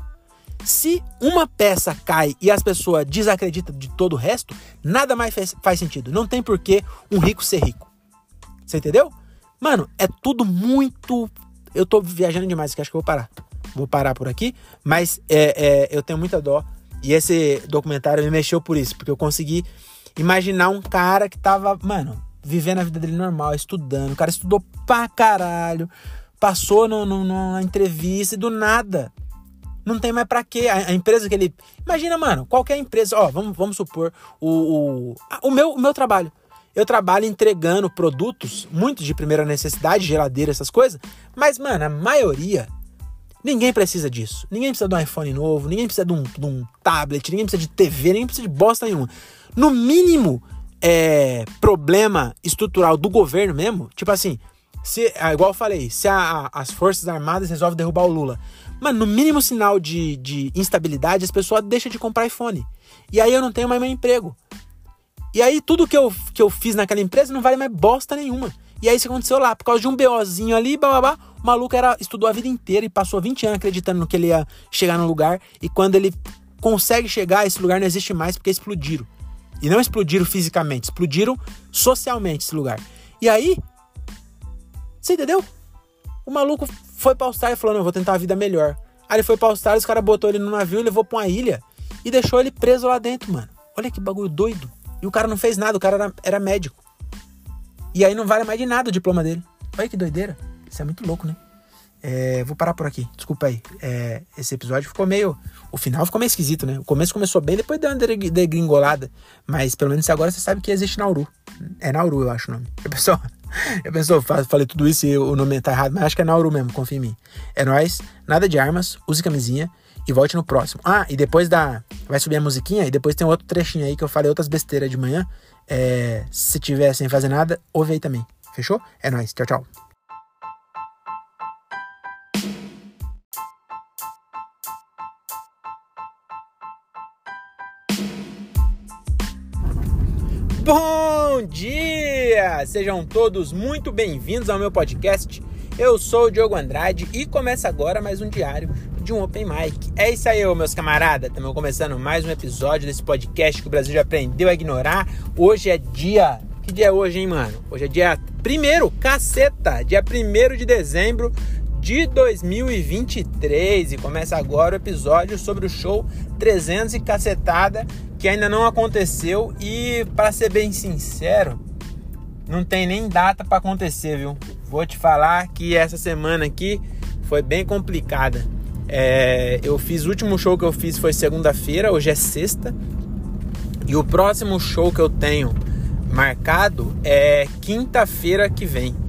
Se uma peça cai e as pessoas desacreditam de todo o resto, nada mais faz, sentido. Não tem por que um rico ser rico. Você entendeu? Mano, é tudo muito. Eu tô viajando demais aqui, acho que eu vou parar. Vou parar por aqui, mas é, é, eu tenho muita dó. E esse documentário me mexeu por isso, porque eu consegui imaginar um cara que tava, mano, vivendo a vida dele normal, estudando. O cara estudou pra caralho, passou no, no, na entrevista e do nada. Não tem mais pra quê. A, a, empresa que ele. Imagina, mano, qualquer empresa. Ó, vamos, vamos supor o, o, o, meu, o meu trabalho. Eu trabalho entregando produtos, muitos de primeira necessidade, geladeira, essas coisas. Mas, mano, a maioria Ninguém precisa disso. Ninguém precisa de um iPhone novo, ninguém precisa de um, de um, tablet, ninguém precisa de TV, ninguém precisa de bosta nenhuma. No mínimo, é, problema estrutural do governo mesmo, tipo assim, se, é, igual eu falei, se a, as Forças Armadas resolvem derrubar o Lula, mano, no mínimo sinal de, de instabilidade, as pessoas deixam de comprar iPhone. E aí eu não tenho mais meu emprego. E aí tudo que eu, que eu fiz naquela empresa não vale mais bosta nenhuma. E aí isso aconteceu lá, por causa de um BOzinho ali, babá, o maluco era, estudou a vida inteira e passou 20 anos acreditando no que ele ia chegar no lugar. E quando ele consegue chegar, esse lugar não existe mais porque explodiram. E não explodiram fisicamente, explodiram socialmente esse lugar. E aí, você entendeu? O maluco foi pra Austrália e falou: Não, eu vou tentar a vida melhor. Aí ele foi pra Austrália, os caras botou ele no navio levou pra uma ilha e deixou ele preso lá dentro, mano. Olha que bagulho doido. E o cara não fez nada, o cara era, era médico. E aí não vale mais de nada o diploma dele. Olha que doideira. Isso é muito louco, né? É, vou parar por aqui. Desculpa aí. É, esse episódio ficou meio. O final ficou meio esquisito, né? O começo começou bem, depois deu uma degringolada. Mas pelo menos agora você sabe que existe Nauru. É Nauru, eu acho o nome. (laughs) Pensou, eu pensou, falei tudo isso e o nome tá errado, mas acho que é Nauru mesmo, confia em mim. É nóis, nada de armas, use camisinha e volte no próximo. Ah, e depois da. Vai subir a musiquinha e depois tem outro trechinho aí que eu falei outras besteiras de manhã. É, se tiver sem fazer nada, ouve aí também. Fechou? É nóis. Tchau, tchau. Bom dia! Sejam todos muito bem-vindos ao meu podcast. Eu sou o Diogo Andrade e começa agora mais um diário de um Open Mic. É isso aí, meus camaradas. Estamos começando mais um episódio desse podcast que o Brasil já aprendeu a ignorar. Hoje é dia. Que dia é hoje, hein, mano? Hoje é dia primeiro, caceta! Dia primeiro de dezembro de 2023 e começa agora o episódio sobre o show 300 e cacetada que ainda não aconteceu e para ser bem sincero, não tem nem data para acontecer, viu? Vou te falar que essa semana aqui foi bem complicada. É, eu fiz o último show que eu fiz foi segunda-feira, hoje é sexta. E o próximo show que eu tenho marcado é quinta-feira que vem.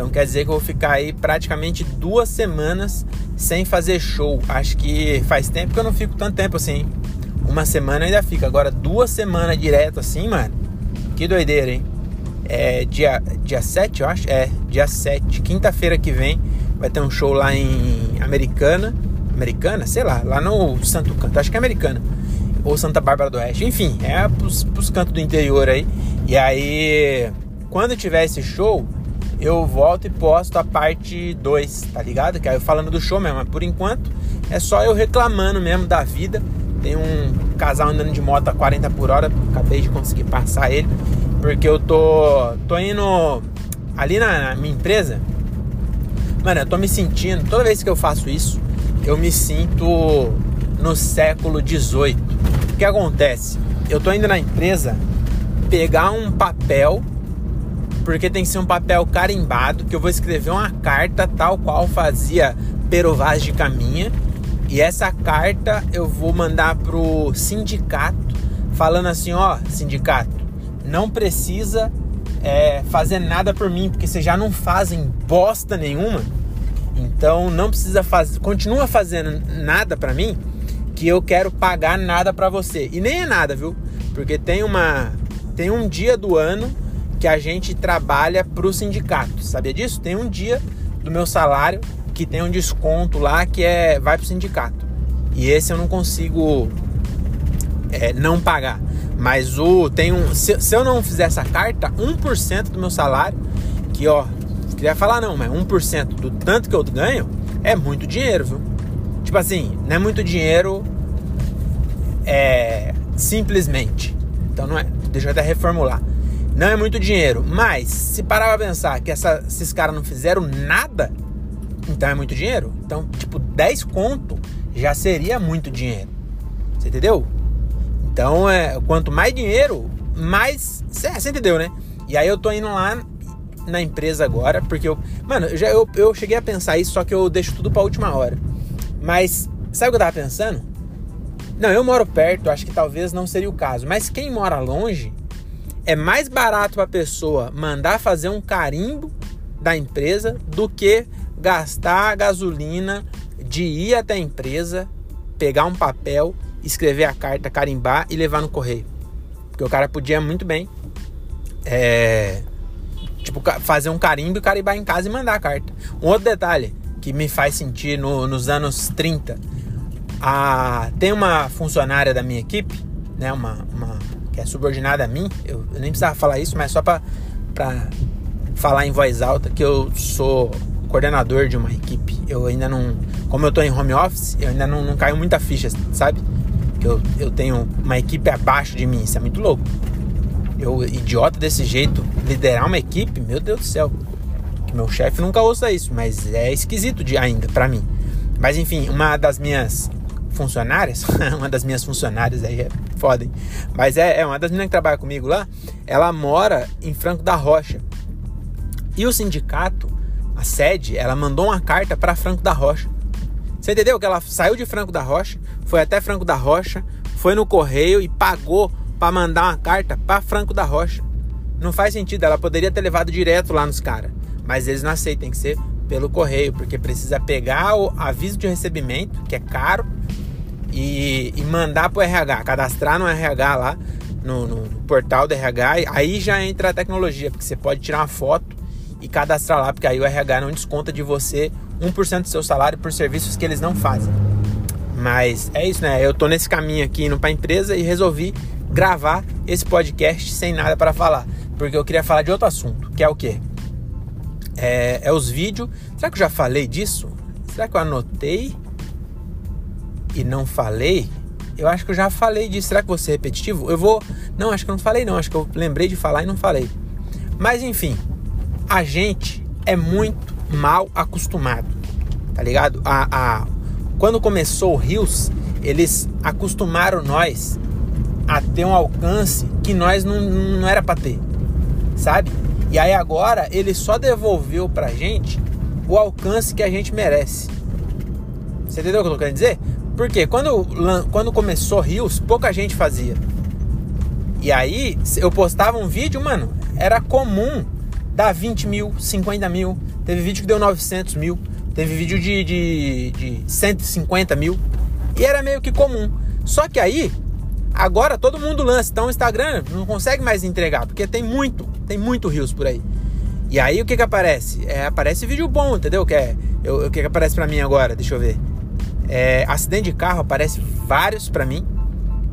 Então quer dizer que eu vou ficar aí praticamente duas semanas sem fazer show. Acho que faz tempo que eu não fico tanto tempo assim. Uma semana ainda fica. Agora duas semanas direto assim, mano. Que doideira, hein? É dia, dia 7, eu acho. É, dia 7. Quinta-feira que vem vai ter um show lá em Americana. Americana? Sei lá, lá no Santo Canto. Acho que é Americana. Ou Santa Bárbara do Oeste. Enfim, é pros, pros cantos do interior aí. E aí, quando tiver esse show eu volto e posto a parte 2, tá ligado? Que aí eu falando do show mesmo, mas por enquanto é só eu reclamando mesmo da vida. Tem um casal andando de moto a 40 por hora, acabei de conseguir passar ele, porque eu tô, tô indo ali na, na minha empresa. Mano, eu tô me sentindo, toda vez que eu faço isso, eu me sinto no século 18. O que acontece? Eu tô indo na empresa pegar um papel porque tem que ser um papel carimbado que eu vou escrever uma carta tal qual fazia Pero Vaz de Caminha. E essa carta eu vou mandar pro sindicato falando assim, ó, sindicato, não precisa é, fazer nada por mim, porque vocês já não fazem bosta nenhuma. Então não precisa fazer, continua fazendo nada para mim, que eu quero pagar nada para você. E nem é nada, viu? Porque tem uma tem um dia do ano que a gente trabalha para o sindicato. Sabia disso? Tem um dia do meu salário que tem um desconto lá que é vai para o sindicato. E esse eu não consigo é, não pagar. Mas o tem um se, se, eu não fizer essa carta, 1% do meu salário, que ó, queria falar não, mas 1% do tanto que eu ganho é muito dinheiro, viu? Tipo assim, não é muito dinheiro é simplesmente. Então não é, deixa eu até reformular. Não é muito dinheiro, mas se parar pra pensar que essa, esses caras não fizeram nada, então é muito dinheiro. Então, tipo, 10 conto já seria muito dinheiro. Você entendeu? Então, é, quanto mais dinheiro, mais. Você entendeu, né? E aí eu tô indo lá na empresa agora, porque eu. Mano, já, eu, eu cheguei a pensar isso, só que eu deixo tudo pra última hora. Mas, sabe o que eu tava pensando? Não, eu moro perto, acho que talvez não seria o caso. Mas quem mora longe, é mais barato para a pessoa mandar fazer um carimbo da empresa do que gastar a gasolina de ir até a empresa, pegar um papel, escrever a carta, carimbar e levar no correio. Porque o cara podia muito bem é, tipo, fazer um carimbo e carimbar em casa e mandar a carta. Um outro detalhe que me faz sentir no, nos anos 30. A, tem uma funcionária da minha equipe, né, uma, uma que é subordinada a mim, eu, eu nem precisava falar isso, mas só para falar em voz alta que eu sou coordenador de uma equipe. Eu ainda não, como eu tô em home office, eu ainda não, não caiu muita ficha, sabe? Que eu, eu tenho uma equipe abaixo de mim, isso é muito louco. Eu, idiota desse jeito, liderar uma equipe, meu Deus do céu. Que meu chefe nunca ouça isso, mas é esquisito de, ainda para mim. Mas enfim, uma das minhas funcionárias, (laughs) uma das minhas funcionárias aí é foda, hein? Mas é, é uma das meninas que trabalha comigo lá, ela mora em Franco da Rocha. E o sindicato, a sede, ela mandou uma carta para Franco da Rocha. Você entendeu? Que ela saiu de Franco da Rocha, foi até Franco da Rocha, foi no correio e pagou para mandar uma carta para Franco da Rocha. Não faz sentido, ela poderia ter levado direto lá nos caras. Mas eles não aceitam, tem que ser pelo correio, porque precisa pegar o aviso de recebimento, que é caro, e, e mandar para o RH, cadastrar no RH lá, no, no, portal do RH, aí já entra a tecnologia, porque você pode tirar uma foto e cadastrar lá, porque aí o RH não desconta de você 1% do seu salário por serviços que eles não fazem. Mas é isso, né? Eu tô nesse caminho aqui indo para a empresa e resolvi gravar esse podcast sem nada para falar, porque eu queria falar de outro assunto, que é o quê? É, é os vídeos. Será que eu já falei disso? Será que eu anotei? E não falei, eu acho que eu já falei disso. Será que vou ser repetitivo? Eu vou. Não, acho que eu não falei, não. Acho que eu lembrei de falar e não falei. Mas enfim, a gente é muito mal acostumado. tá ligado? A, a, quando começou o Rios, eles acostumaram nós a ter um alcance que nós não, não era pra ter, sabe? E aí agora ele só devolveu pra gente o alcance que a gente merece. Você entendeu o que eu tô querendo dizer? Porque quando, quando começou Rios, pouca gente fazia. E aí eu postava um vídeo, mano, era comum dar 20 mil, 50 mil. Teve vídeo que deu 900 mil. Teve vídeo de, de, de 150 mil. E era meio que comum. Só que aí, agora todo mundo lança. Então o Instagram não consegue mais entregar. Porque tem muito, tem muito rios por aí. E aí o que que aparece? É, aparece vídeo bom, entendeu? Que é, eu, o que que aparece pra mim agora? Deixa eu ver. É, acidente de carro aparece vários pra mim.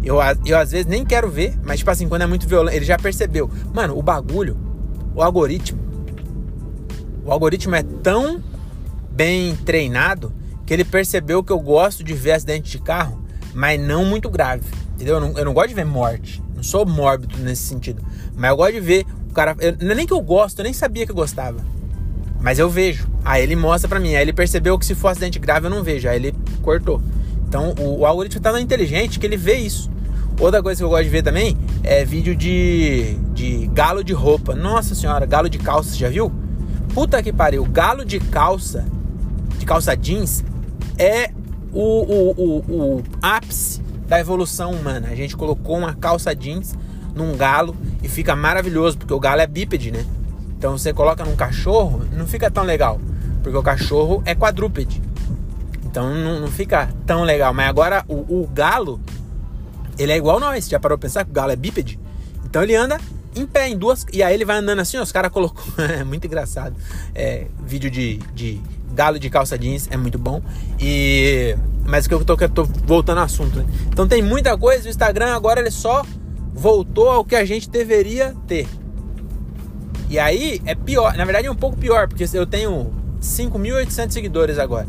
Eu, eu às vezes nem quero ver, mas tipo assim, quando é muito violento, ele já percebeu. Mano, o bagulho, o algoritmo, o algoritmo é tão bem treinado que ele percebeu que eu gosto de ver acidente de carro, mas não muito grave. Entendeu? Eu não, eu não gosto de ver morte. Não sou mórbido nesse sentido. Mas eu gosto de ver o cara. Eu, é nem que eu gosto, eu nem sabia que eu gostava. Mas eu vejo. Aí ele mostra pra mim. Aí ele percebeu que se for acidente grave eu não vejo. Aí ele cortou. Então o, o algoritmo tá tão inteligente que ele vê isso. Outra coisa que eu gosto de ver também é vídeo de, de galo de roupa. Nossa senhora, galo de calça, já viu? Puta que pariu, galo de calça, de calça jeans, é o, o, o, o ápice da evolução humana. A gente colocou uma calça jeans num galo e fica maravilhoso, porque o galo é bípede, né? Então você coloca num cachorro, não fica tão legal, porque o cachorro é quadrúpede. Então não, não fica tão legal. Mas agora o, o, galo, ele é igual nós. Já parou pra pensar que o galo é bípede? Então ele anda em pé, em duas. E aí ele vai andando assim, ó, os caras colocou. (laughs) é muito engraçado. É, vídeo de, de galo de calça jeans é muito bom. E. Mas que eu tô, tô voltando ao assunto, né? Então tem muita coisa. O Instagram agora ele só voltou ao que a gente deveria ter. E aí é pior. Na verdade é um pouco pior, porque eu tenho 5.800 seguidores agora.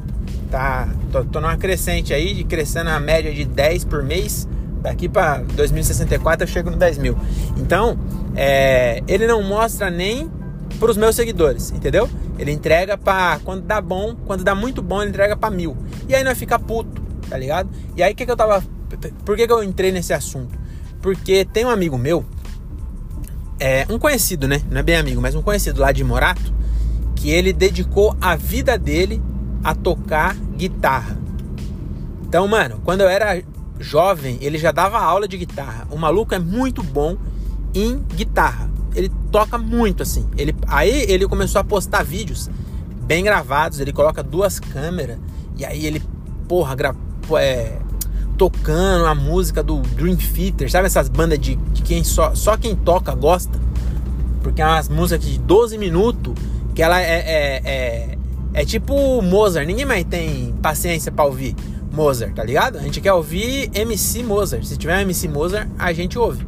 Tá, tô, tô numa crescente aí, crescendo a média de 10 por mês. Daqui para 2064 eu chego no 10 mil. Então, é, ele não mostra nem para os meus seguidores, entendeu? Ele entrega para quando dá bom, quando dá muito bom, ele entrega para mil. E aí nós fica puto, tá ligado? E aí que que eu tava, por que que eu entrei nesse assunto? Porque tem um amigo meu, é um conhecido, né? Não é bem amigo, mas um conhecido lá de Morato, que ele dedicou a vida dele a tocar guitarra. Então, mano, quando eu era jovem, ele já dava aula de guitarra. O maluco é muito bom em guitarra. Ele toca muito assim. Ele, aí ele começou a postar vídeos bem gravados. Ele coloca duas câmeras e aí ele, porra, gra, é, tocando a música do Dream Theater, sabe essas bandas de, de quem só, só quem toca gosta? Porque é umas músicas de 12 minutos que ela é, é, é, é tipo Mozart. Ninguém mais tem paciência para ouvir. Mozart, tá ligado? A gente quer ouvir MC Mozart. Se tiver MC Mozart, a gente ouve.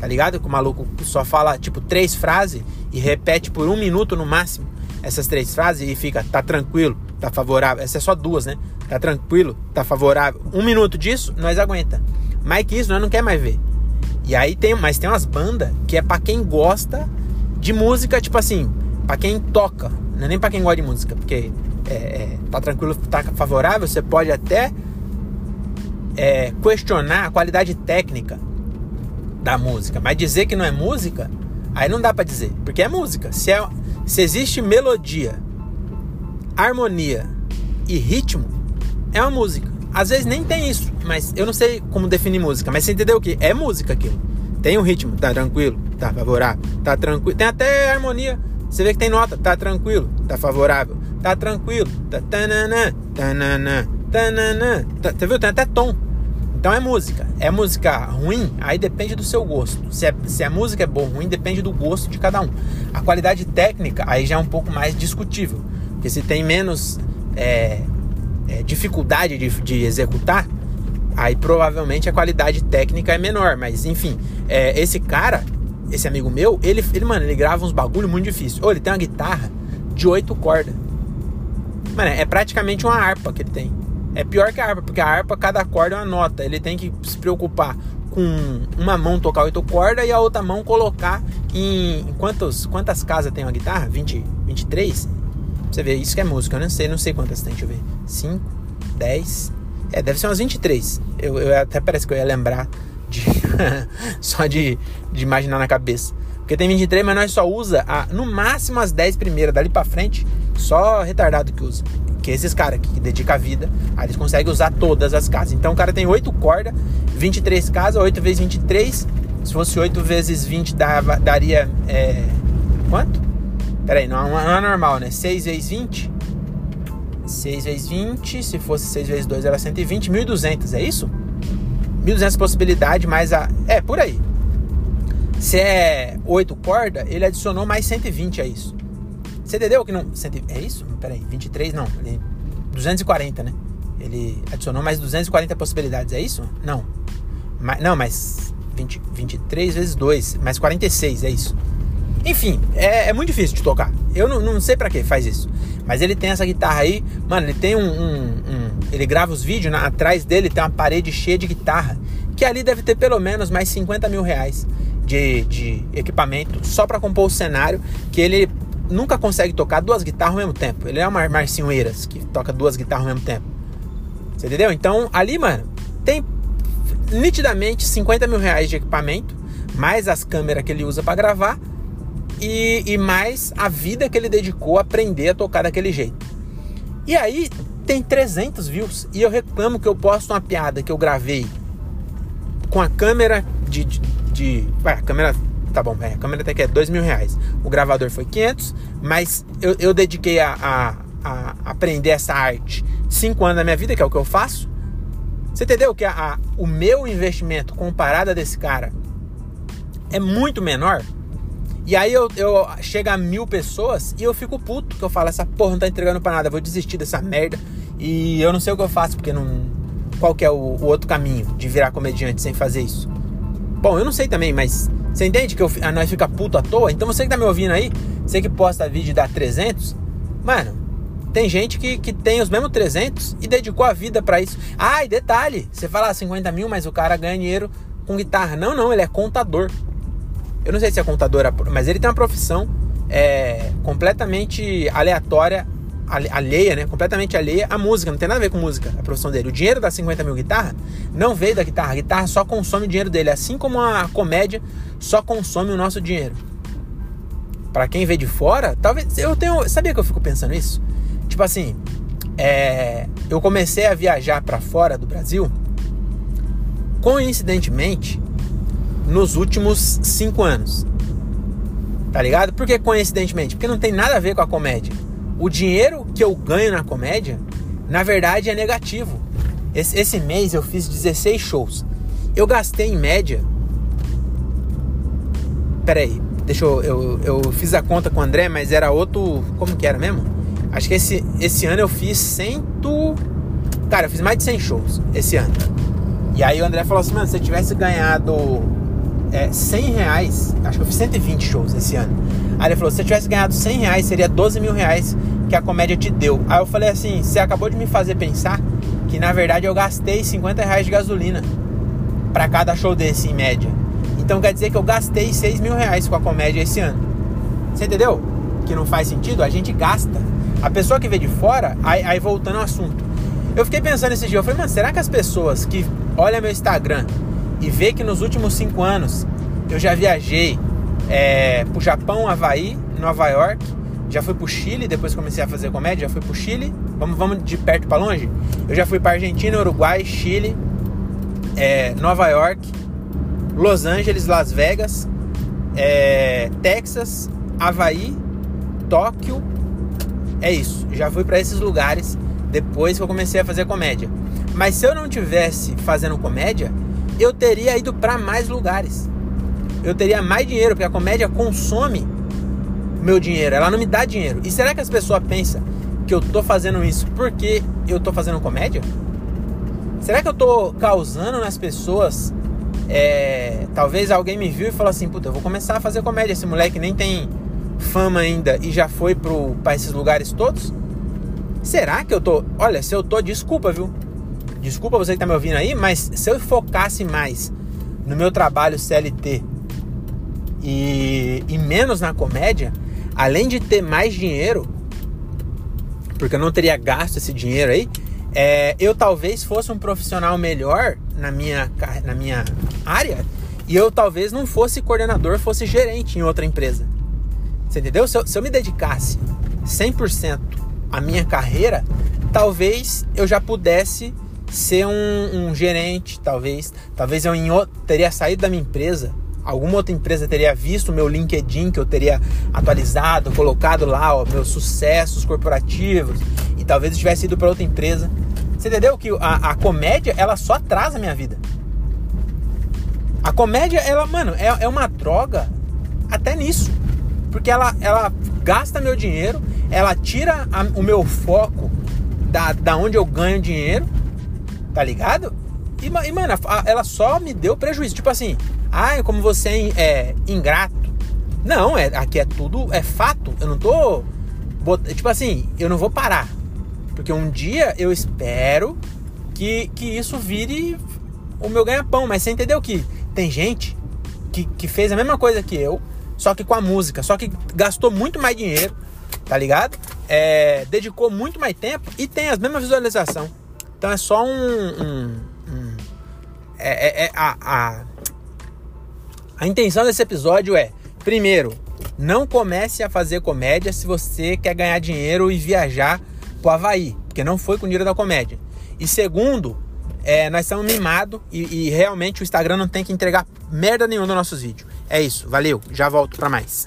Tá ligado? Que o maluco só fala, tipo, três frases e repete por um minuto no máximo essas três frases e fica, tá tranquilo, tá favorável. Essa é só duas, né? Tá tranquilo, tá favorável. Um minuto disso, nós aguenta. Mais que isso, nós não quer mais ver. E aí tem, mas tem umas bandas que é para quem gosta de música, tipo assim, para quem toca, não é nem para quem gosta de música, porque é, é, tá tranquilo, tá favorável, você pode até é, questionar a qualidade técnica da música, mas dizer que não é música, aí não dá para dizer, porque é música. Se, é, se existe melodia, harmonia e ritmo, é uma música. Às vezes nem tem isso, mas eu não sei como definir música, mas você entendeu o que? É música aquilo. Tem um ritmo, tá tranquilo, tá favorável, tá tranquilo. Tem até harmonia. Você vê que tem nota, tá tranquilo, tá favorável tá tranquilo. Tá, tanana, tanana, tanana, tá, você viu? Tem até tom. Então é música. É música ruim, aí depende do seu gosto. Se, é, se a música é boa ou ruim, depende do gosto de cada um. A qualidade técnica aí já é um pouco mais discutível. Porque se tem menos é, é, dificuldade de, de, executar, aí provavelmente a qualidade técnica é menor. Mas enfim, é, esse cara, esse amigo meu, ele, ele, mano, ele grava uns bagulho muito difícil. Ou ele tem uma guitarra de oito cordas. Mano, é praticamente uma harpa que ele tem. É pior que a harpa, porque a harpa, cada corda é uma nota. Ele tem que se preocupar com uma mão tocar oito cordas e a outra mão colocar em. Quantos, quantas casas tem uma guitarra? 20, 23? Você vê, isso que é música. Eu não sei, não sei quantas tem. Deixa eu ver. 5, 10. É, deve ser umas 23. Eu, eu até parece que eu ia lembrar de (laughs) só de, de imaginar na cabeça. Porque tem 23, mas nós só usa a, no máximo as 10 primeiras. Dali pra frente, só retardado que usa. Que esses caras que, que dedicam a vida, aí eles conseguem usar todas as casas. Então o cara tem 8 cordas, 23 casas, 8 vezes 23. Se fosse 8 vezes 20, dava, daria. É, quanto? Pera aí, não, não é normal, né? 6 vezes 20. 6 vezes 20, se fosse 6 vezes 2 era 120, 1.200, é isso? 1.200 possibilidade, mais a... É, por aí. Se é 8 corda, ele adicionou mais 120 a isso. Você entendeu que não... É isso? Peraí, 23 não. 240, né? Ele adicionou mais 240 possibilidades, é isso? Não. Mas, não, mas 20, 23 vezes 2, mais 46, é isso. Enfim, é, é muito difícil de tocar. Eu não, não sei para que faz isso. Mas ele tem essa guitarra aí, mano, ele tem um. um, um ele grava os vídeos, na, atrás dele tem uma parede cheia de guitarra. Que ali deve ter pelo menos mais 50 mil reais de, de equipamento só para compor o cenário. Que ele nunca consegue tocar duas guitarras ao mesmo tempo. Ele é uma Marcinho Eiras, que toca duas guitarras ao mesmo tempo. Você entendeu? Então ali, mano, tem nitidamente 50 mil reais de equipamento, mais as câmeras que ele usa para gravar e, e mais a vida que ele dedicou a aprender a tocar daquele jeito. E aí tem 300 views e eu reclamo que eu posto uma piada que eu gravei com a câmera de. de, de vai, a câmera. Tá bom, é, a câmera até que é 2 mil reais. O gravador foi 500, mas eu, eu dediquei a, a, a aprender essa arte 5 anos da minha vida, que é o que eu faço. Você entendeu que a, a, o meu investimento comparado a desse cara é muito menor? E aí eu, eu chego a mil pessoas e eu fico puto, que eu falo, essa porra não tá entregando pra nada, vou desistir dessa merda. E eu não sei o que eu faço, porque não. Qual que é o, o outro caminho de virar comediante sem fazer isso? Bom, eu não sei também, mas você entende que eu, a nós fica puto à toa? Então você que tá me ouvindo aí, você que posta vídeo e dá 300, mano, tem gente que, que tem os mesmos 300 e dedicou a vida para isso. Ah, e detalhe, você fala 50 mil, mas o cara ganha dinheiro com guitarra. Não, não, ele é contador. Eu não sei se é contadora, mas ele tem uma profissão é, completamente aleatória, alheia, né? Completamente alheia à música. Não tem nada a ver com música, a profissão dele. O dinheiro das 50 mil guitarra não veio da guitarra. A guitarra só consome o dinheiro dele. Assim como a comédia só consome o nosso dinheiro. Para quem vê de fora, talvez. Eu tenho. Sabia que eu fico pensando isso? Tipo assim, é, eu comecei a viajar para fora do Brasil. Coincidentemente, nos últimos cinco anos. Tá ligado? Por que coincidentemente? Porque não tem nada a ver com a comédia. O dinheiro que eu ganho na comédia, na verdade, é negativo. Esse, esse mês eu fiz 16 shows. Eu gastei em média. Pera aí, deixa eu, eu. Eu fiz a conta com o André, mas era outro. Como que era mesmo? Acho que esse, esse ano eu fiz cento. Cara, eu fiz mais de 100 shows esse ano. E aí o André falou assim: mano, se você tivesse ganhado é, 100 reais, acho que eu fiz 120 shows esse ano. Aí ele falou: se você tivesse ganhado 100 reais, seria 12 mil reais que a comédia te deu. Aí eu falei assim: você acabou de me fazer pensar que na verdade eu gastei 50 reais de gasolina para cada show desse, em média. Então quer dizer que eu gastei 6 mil reais com a comédia esse ano. Você entendeu? Que não faz sentido? A gente gasta. A pessoa que vê de fora, aí, aí voltando ao assunto. Eu fiquei pensando esse dia, eu falei, mano, será que as pessoas que olham meu Instagram e vê que nos últimos cinco anos eu já viajei é, pro Japão, Havaí, Nova York, já fui pro Chile, depois comecei a fazer comédia, já fui pro Chile, vamos, vamos de perto para longe? Eu já fui para Argentina, Uruguai, Chile, é, Nova York, Los Angeles, Las Vegas, é, Texas, Havaí, Tóquio, é isso. Já fui para esses lugares depois que eu comecei a fazer comédia. Mas se eu não tivesse fazendo comédia, eu teria ido para mais lugares. Eu teria mais dinheiro, porque a comédia consome meu dinheiro, ela não me dá dinheiro. E será que as pessoas pensam que eu tô fazendo isso porque eu tô fazendo comédia? Será que eu tô causando nas pessoas? É, talvez alguém me viu e falou assim: Puta, eu vou começar a fazer comédia. Esse moleque nem tem fama ainda e já foi para esses lugares todos? Será que eu tô. Olha, se eu tô, desculpa, viu? Desculpa você que tá me ouvindo aí, mas se eu focasse mais no meu trabalho CLT e, e menos na comédia, além de ter mais dinheiro, porque eu não teria gasto esse dinheiro aí, é, eu talvez fosse um profissional melhor na minha, na minha área e eu talvez não fosse coordenador, fosse gerente em outra empresa. Você entendeu? Se eu, se eu me dedicasse 100% à minha carreira, talvez eu já pudesse ser um, um gerente, talvez. Talvez eu em, teria saído da minha empresa alguma outra empresa teria visto o meu LinkedIn que eu teria atualizado, colocado lá ó, meus sucessos corporativos e talvez eu tivesse ido para outra empresa. Você entendeu que a, a, comédia ela só atrasa a minha vida. A comédia, ela, mano, é, é uma droga até nisso. Porque ela, ela gasta meu dinheiro, ela tira a, o meu foco da, da onde eu ganho dinheiro, tá ligado? E, e mano, ela só me deu prejuízo. Tipo assim, ah, como você é, é ingrato. Não, é, aqui é tudo, é fato. Eu não tô. Tipo assim, eu não vou parar. Porque um dia eu espero que, que isso vire o meu ganha-pão. Mas você entendeu que tem gente que, que fez a mesma coisa que eu, só que com a música, só que gastou muito mais dinheiro, tá ligado? É, dedicou muito mais tempo e tem as mesmas visualizações. Então é só um. um, um é, é, é a, a a intenção desse episódio é, primeiro, não comece a fazer comédia se você quer ganhar dinheiro e viajar pro Havaí, porque não foi com dinheiro da comédia. E segundo, é, nós estamos mimados e, e, realmente o Instagram não tem que entregar merda nenhuma nos nossos vídeos. É isso, valeu, já volto para mais.